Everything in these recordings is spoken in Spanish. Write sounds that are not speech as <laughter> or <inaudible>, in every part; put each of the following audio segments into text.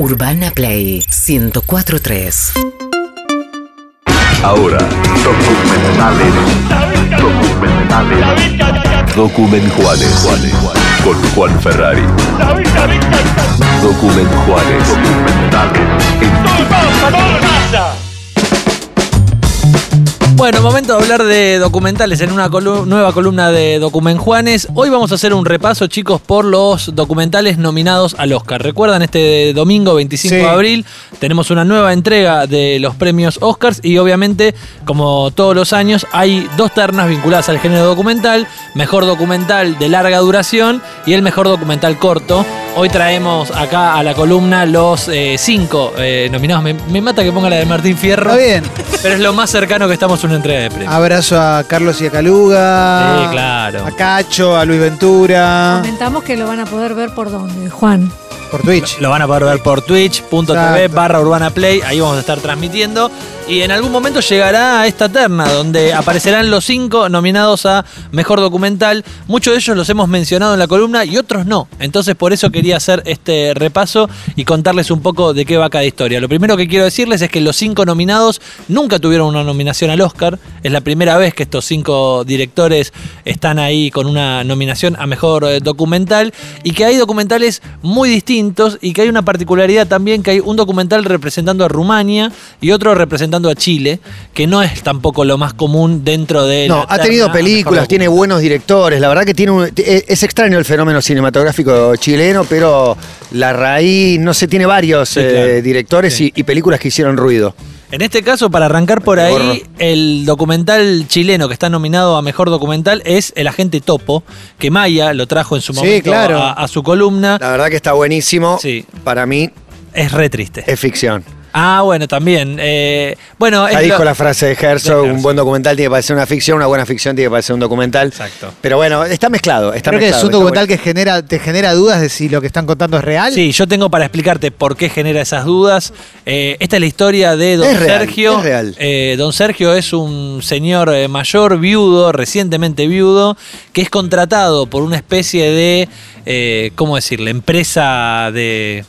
Urbana Play 1043. Ahora, documentales. Documentales. Document Juanes. Con Juan Ferrari. Document Juanes. Documentales. Bueno, momento de hablar de documentales en una nueva columna de Document Juanes. Hoy vamos a hacer un repaso, chicos, por los documentales nominados al Oscar. Recuerdan, este domingo 25 Sí. de abril tenemos una nueva entrega de los premios Oscars y obviamente, como todos los años, hay dos ternas vinculadas al género documental. Mejor documental de larga duración y el mejor documental corto. Hoy traemos acá a la columna los eh, cinco eh, nominados. Me, me mata que ponga la de Martín Fierro. Está bien. Pero es lo más cercano que estamos a una entrega de premios. Abrazo a Carlos y a Caluga. Sí, claro. A Cacho, a Luis Ventura. Comentamos que lo van a poder ver por dónde, Juan. Por Twitch. Lo van a poder ver por twitch.tv barra Urbana Play. Ahí vamos a estar transmitiendo. Y en algún momento llegará a esta terna donde aparecerán los cinco nominados a Mejor Documental. Muchos de ellos los hemos mencionado en la columna y otros no. Entonces por eso quería hacer este repaso y contarles un poco de qué va cada historia. Lo primero que quiero decirles es que los cinco nominados nunca tuvieron una nominación al Oscar. Es la primera vez que estos cinco directores están ahí con una nominación a Mejor eh, Documental y que hay documentales muy distintos y que hay una particularidad también que hay un documental representando a Rumania y otro representando a Chile, que no es tampoco lo más común dentro de No, ha tenido películas, tiene buenos directores. La verdad que tiene un- es es extraño el fenómeno cinematográfico chileno, pero la raíz, no sé, tiene varios Sí, eh, directores Sí. y, y películas que hicieron ruido. En este caso, para arrancar por ahí, el documental chileno que está nominado a Mejor Documental es El Agente Topo, que Maya lo trajo en su Sí, momento claro. a, a su columna. La verdad que está buenísimo. Sí. Para mí Es re triste. es ficción. Ah, bueno, también. eh, bueno, Ya es dijo lo- la frase de Herzog, De un buen documental tiene que parecer una ficción, una buena ficción tiene que parecer un documental. Exacto. Pero bueno, está mezclado. Está Creo que es un documental bueno. que genera, te genera dudas de si lo que están contando es real. Sí, yo tengo para explicarte por qué genera esas dudas. Eh, esta es la historia de Don Es real, Sergio. es real. Eh, don Sergio es un señor eh, mayor, viudo, recientemente viudo, que es contratado por una especie de, eh, ¿cómo decirle? Empresa de...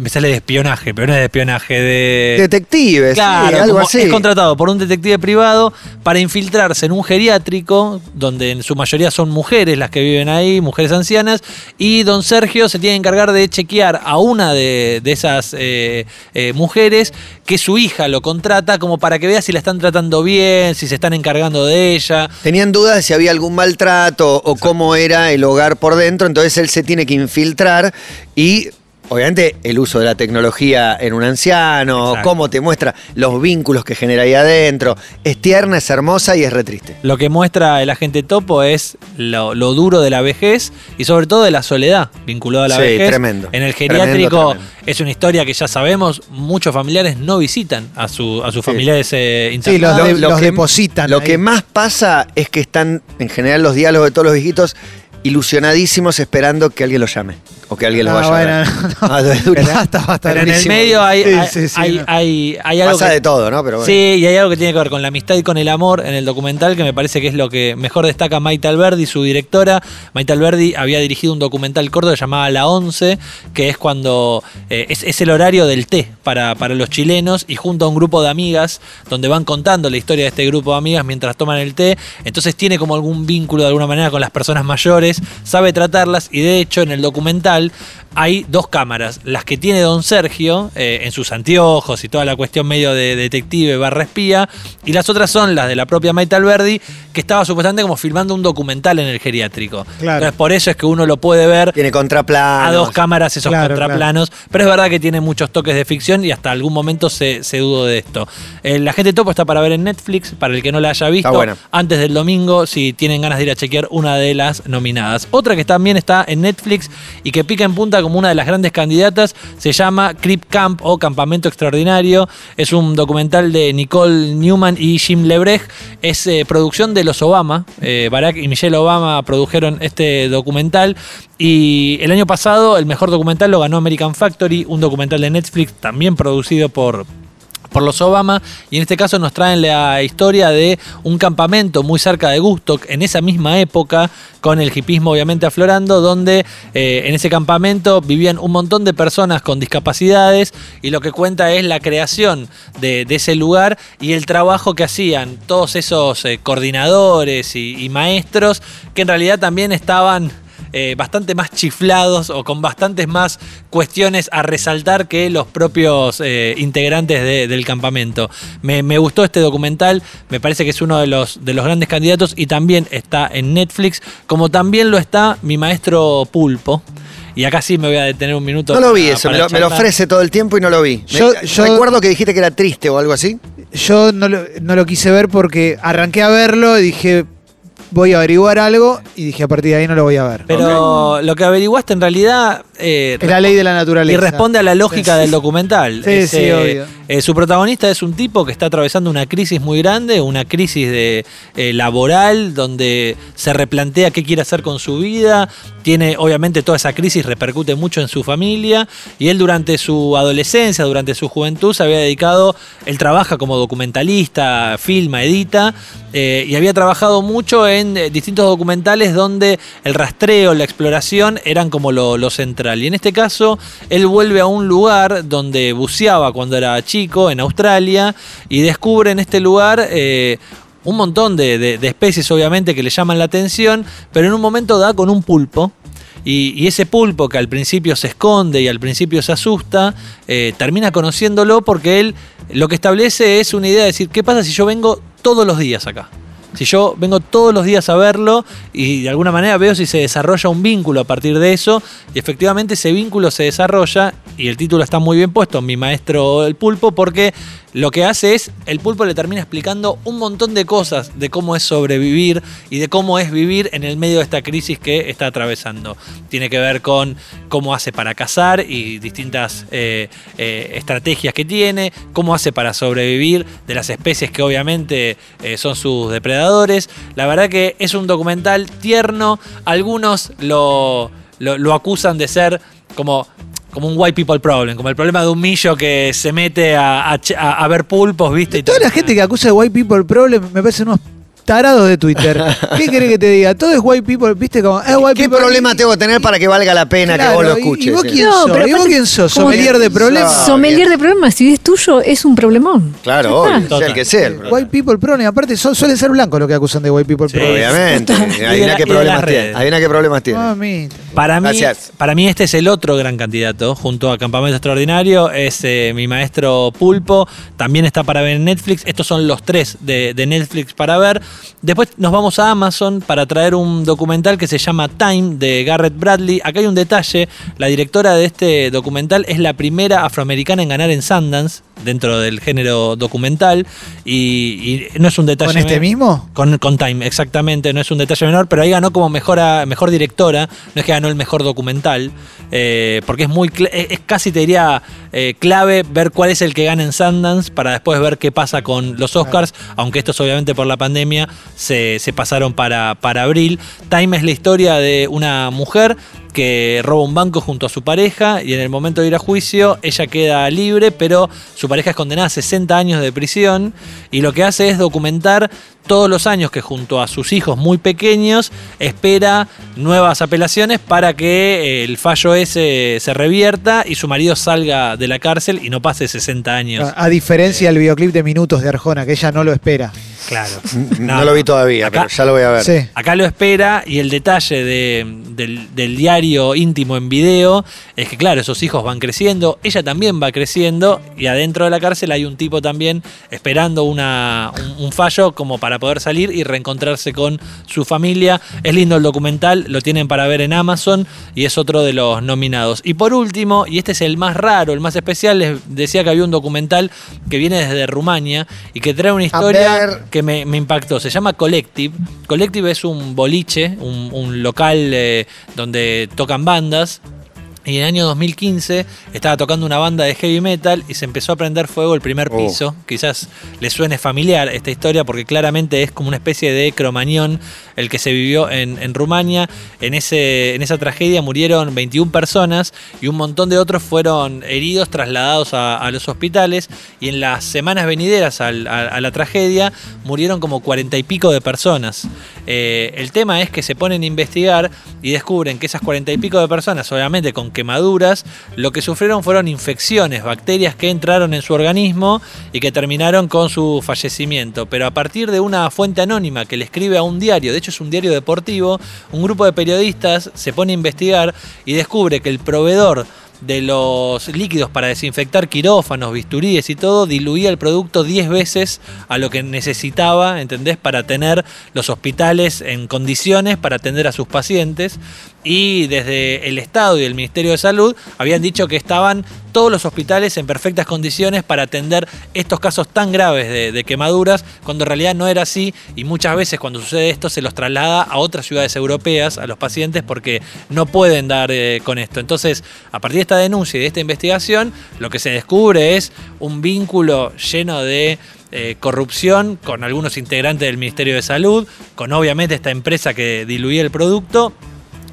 Me sale de espionaje, pero no es de espionaje, de... Detectives, Claro, sí, algo así. es contratado por un detective privado para infiltrarse en un geriátrico, donde en su mayoría son mujeres las que viven ahí, mujeres ancianas, y don Sergio se tiene que encargar de chequear a una de, de esas eh, eh, mujeres que su hija lo contrata como para que vea si la están tratando bien, si se están encargando de ella. Tenían dudas de si había algún maltrato o cómo era el hogar por dentro, entonces él se tiene que infiltrar y obviamente el uso de la tecnología en un anciano, Exacto. cómo te muestra los vínculos que genera ahí adentro. Es tierna, es hermosa y es re triste. Lo que muestra el agente Topo es lo, lo duro de la vejez y sobre todo de la soledad vinculada a la Sí, vejez. tremendo. En el geriátrico tremendo. es una historia que ya sabemos, muchos familiares no visitan a, su, a sus Sí. familiares eh, Sí, los, internados. de- los depositan. Lo ahí. que más pasa es que están, en general, los diálogos de todos los viejitos ilusionadísimos esperando que alguien los llame o que alguien los Ah, vaya a ver. <laughs> no. Ah. Pero Pero en el medio hay, Sí, hay, sí, sí, hay, no. hay- hay algo Pasa que- de todo, ¿no? Pero bueno. Sí, y hay algo que tiene que ver con la amistad y con el amor en el documental, que me parece que es lo que mejor destaca Maite Alberdi, su directora. Maite Alberdi había dirigido un documental corto que llamaba La 11, que es cuando eh, es, es el horario del té para, para los chilenos, y junto a un grupo de amigas, donde van contando la historia de este grupo de amigas mientras toman el té. Entonces tiene como algún vínculo de alguna manera con las personas mayores, sabe tratarlas, y de hecho en el documental hay dos cámaras, las que tiene don Sergio eh, en sus anteojos y toda la cuestión medio de detective barra espía, y las otras son las de la propia Maite Alberdi, que estaba supuestamente como filmando un documental en el geriátrico. Claro. Entonces por eso es que uno lo puede ver Tiene contraplanos. a dos cámaras esos Claro, contraplanos, pero es verdad que tiene muchos toques de ficción y hasta algún momento se, se dudó de esto. Eh, la gente topo está para ver en Netflix, para el que no la haya visto, antes del domingo, si tienen ganas de ir a chequear una de las nominadas. Otra que también está en Netflix y que pica en punta como una de las grandes candidatas se llama Crip Camp o Campamento Extraordinario. Es un documental de Nicole Newman y Jim Lebrecht. Es eh, producción de los Obama. Eh, Barack y Michelle Obama produjeron este documental. Y el año pasado el mejor documental lo ganó American Factory, un documental de Netflix también producido por por los Obama y en este caso nos traen la historia de un campamento muy cerca de Gustock en esa misma época con el hipismo obviamente aflorando donde eh, en ese campamento vivían un montón de personas con discapacidades y lo que cuenta es la creación de, ese lugar y el trabajo que hacían todos esos eh, coordinadores y maestros que en realidad también estaban eh, bastante más chiflados o con bastantes más cuestiones a resaltar que los propios eh, integrantes de- del campamento. Me, me gustó este documental, me parece que es uno de los, de los grandes candidatos y también está en Netflix, como también lo está mi maestro Pulpo. Y acá sí me voy a detener un minuto. No lo vi para- eso, me lo, me ofrece todo el tiempo y no lo vi. Me- Yo- yo- Recuerdo que dijiste que era triste o algo así. Yo no lo, no lo quise ver porque arranqué a verlo y dije, voy a averiguar algo y dije, a partir de ahí no lo voy a ver. Pero lo que averiguaste en realidad... eh, Es la ley de la Y naturaleza. responde a la lógica Sí. del documental. Sí, Es, sí, eh, obvio. eh, su protagonista es un tipo que está atravesando una crisis muy grande, una crisis de, eh, laboral, donde se replantea qué quiere hacer con su vida. Tiene, obviamente, toda esa crisis repercute mucho en su familia. Y él, durante su adolescencia, durante su juventud, se había dedicado. Él trabaja como documentalista, filma, edita. eh, y había trabajado mucho en eh, distintos documentales donde el rastreo, la exploración eran como lo, central. Y en este caso, él vuelve a un lugar donde buceaba cuando era chico, en Australia, y descubre en este lugar eh, un montón de, especies, obviamente, que le llaman la atención, pero en un momento da con un pulpo. Y, y ese pulpo que al principio se esconde y al principio se asusta, eh, termina conociéndolo porque él lo que establece es una idea de decir, ¿qué pasa si yo vengo todos los días acá? Si yo vengo todos los días a verlo y de alguna manera veo si se desarrolla un vínculo a partir de eso, y efectivamente ese vínculo se desarrolla, y el título está muy bien puesto, mi maestro el pulpo, porque lo que hace es, el pulpo le termina explicando un montón de cosas de cómo es sobrevivir y de cómo es vivir en el medio de esta crisis que está atravesando. Tiene que ver con cómo hace para cazar y distintas eh, eh, estrategias que tiene, cómo hace para sobrevivir de las especies que obviamente eh, son sus depredadores. La verdad que es un documental tierno, algunos lo, lo, lo acusan de ser como como un white people problem, como el problema de un millo que se mete a, a ver pulpos, ¿viste? Y Toda la gente que acusa de white people problem me parecen unos tarados de Twitter. <laughs> ¿Qué querés que te diga? Todo es white people, ¿viste? Como, es white ¿Qué people. problema tengo que tener para que valga la pena Claro, que vos lo y- escuches? ¿Y vos eh? quién No, sos? pero ¿Y vos aparte, quién sos? como ¿Sommelier te- de problemas? Sommelier de problemas, si es tuyo, es un problemón. Claro, Ya obvio, está. sea el que sea. el problema. White people problem. Aparte, son- suelen ser blancos los que acusan de white people Sí. problem. Obviamente. Y de Adivina la- qué de problemas las tiene. redes. Adivina qué problemas tiene. Para mí, Gracias. para mí este es el otro gran candidato, junto a Campamento Extraordinario, es eh, mi maestro Pulpo, también está para ver en Netflix, estos son los tres de, de Netflix para ver. Después nos vamos a Amazon para traer un documental que se llama Time de Garrett Bradley. Acá hay un detalle, la directora de este documental es la primera afroamericana en ganar en Sundance, dentro del género documental, y, y no es un detalle... ¿Con este mismo? con, con Time, exactamente, no es un detalle menor, pero ahí ganó como mejor, directora, no es que ganó el mejor documental, eh, porque es muy, es, es casi te diría eh, clave ver cuál es el que gana en Sundance para después ver qué pasa con los Oscars, aunque estos obviamente por la pandemia se, se pasaron para, para abril. Time es la historia de una mujer que roba un banco junto a su pareja y en el momento de ir a juicio ella queda libre, pero su pareja es condenada a 60 años de prisión y lo que hace es documentar todos los años que junto a sus hijos muy pequeños espera nuevas apelaciones para que eh, el fallo ese se revierta y su marido salga de la cárcel y no pase 60 años. A, a diferencia del videoclip de Minutos de Arjona, que ella no lo espera. Claro. No, lo vi todavía, Acá- pero ya lo voy a ver. Sí. Acá lo espera y el detalle de- del, del diario íntimo en video es que, claro, esos hijos van creciendo, ella también va creciendo y adentro de la cárcel hay un tipo también esperando una, un, un fallo como para poder salir y reencontrarse con su familia. Es lindo el documental, lo tienen para ver en Amazon y es otro de los nominados. Y por último, y este es el más raro, el más especial, les decía que había un documental que viene desde Rumania y que trae una historia que me, me impactó. Se llama Collective. Collective es un boliche, un, un local eh, donde tocan bandas. Y en el año 2015 estaba tocando una banda de heavy metal y se empezó a prender fuego el primer Oh. piso. Quizás le suene familiar esta historia porque claramente es como una especie de cromañón el que se vivió en, en Rumania. En, ese, en esa tragedia murieron 21 personas y un montón de otros fueron heridos, trasladados a, a los hospitales. Y en las semanas venideras al- a, a la tragedia murieron como 40 y pico de personas. Eh, el tema es que se ponen a investigar y descubren que esas 40 y pico de personas, obviamente con quemaduras, lo que sufrieron fueron infecciones, bacterias que entraron en su organismo y que terminaron con su fallecimiento. Pero a partir de una fuente anónima que le escribe a un diario, de hecho es un diario deportivo, un grupo de periodistas se pone a investigar y descubre que el proveedor de los líquidos para desinfectar quirófanos, bisturíes y todo, diluía el producto 10 veces a lo que necesitaba, ¿entendés? Para tener los hospitales en condiciones para atender a sus pacientes. Y desde el Estado y el Ministerio de Salud habían dicho que estaban todos los hospitales en perfectas condiciones para atender estos casos tan graves de, quemaduras, cuando en realidad no era así y muchas veces cuando sucede esto se los traslada a otras ciudades europeas, a los pacientes, porque no pueden dar eh, con esto. Entonces, a partir de esta denuncia y de esta investigación, lo que se descubre es un vínculo lleno de eh, corrupción con algunos integrantes del Ministerio de Salud, con obviamente esta empresa que diluía el producto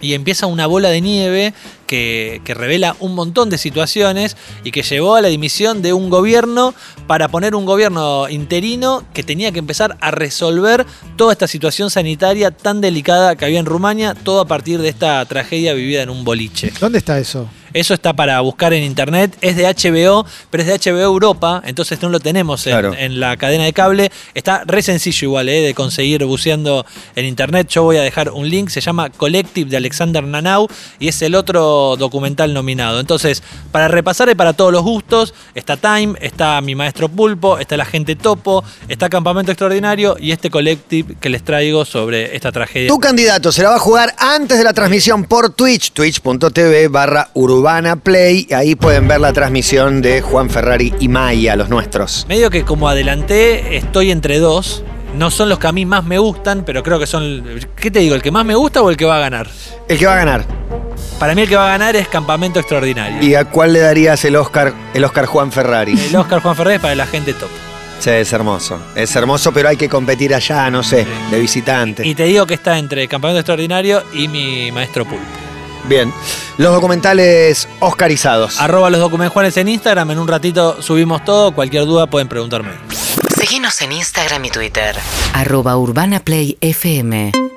y empieza una bola de nieve que, que revela un montón de situaciones y que llevó a la dimisión de un gobierno para poner un gobierno interino que tenía que empezar a resolver toda esta situación sanitaria tan delicada que había en Rumania, todo a partir de esta tragedia vivida en un boliche. ¿Dónde está eso? Eso está para buscar en internet. Es de HBO, pero es de HBO Europa, entonces no lo tenemos en, Claro. en la cadena de cable. Está re sencillo igual eh, de conseguir buceando en internet. Yo voy a dejar un link, se llama Collective de Alexander Nanau y es el otro documental nominado. Entonces, para repasar y para todos los gustos, está Time, está Mi Maestro Pulpo, está La Gente Topo, está Campamento Extraordinario y este Collective que les traigo sobre esta tragedia. Tu candidato se la va a jugar antes de la transmisión por Twitch, twitch.tv barra Urbana Play. Ahí pueden ver la transmisión de Juan Ferrari y Maya, los nuestros. Medio que como adelanté, estoy entre dos. No son los que a mí más me gustan, pero creo que son. ¿Qué te digo? ¿El que más me gusta o el que va a ganar? El que va a ganar. Para mí el que va a ganar es Campamento Extraordinario. ¿Y a cuál le darías el Oscar, el Oscar Juan Ferrari? El Oscar Juan Ferrer es para la gente top. Sí, es hermoso. Es hermoso, pero hay que competir allá, no sé, de visitante. Y te digo que está entre Campamento Extraordinario y mi maestro Pulpo. Bien. Los documentales oscarizados. Arroba los documentos en Instagram. En un ratito subimos todo. Cualquier duda pueden preguntarme. Seguinos en Instagram y Twitter. Arroba Urbana Play FM.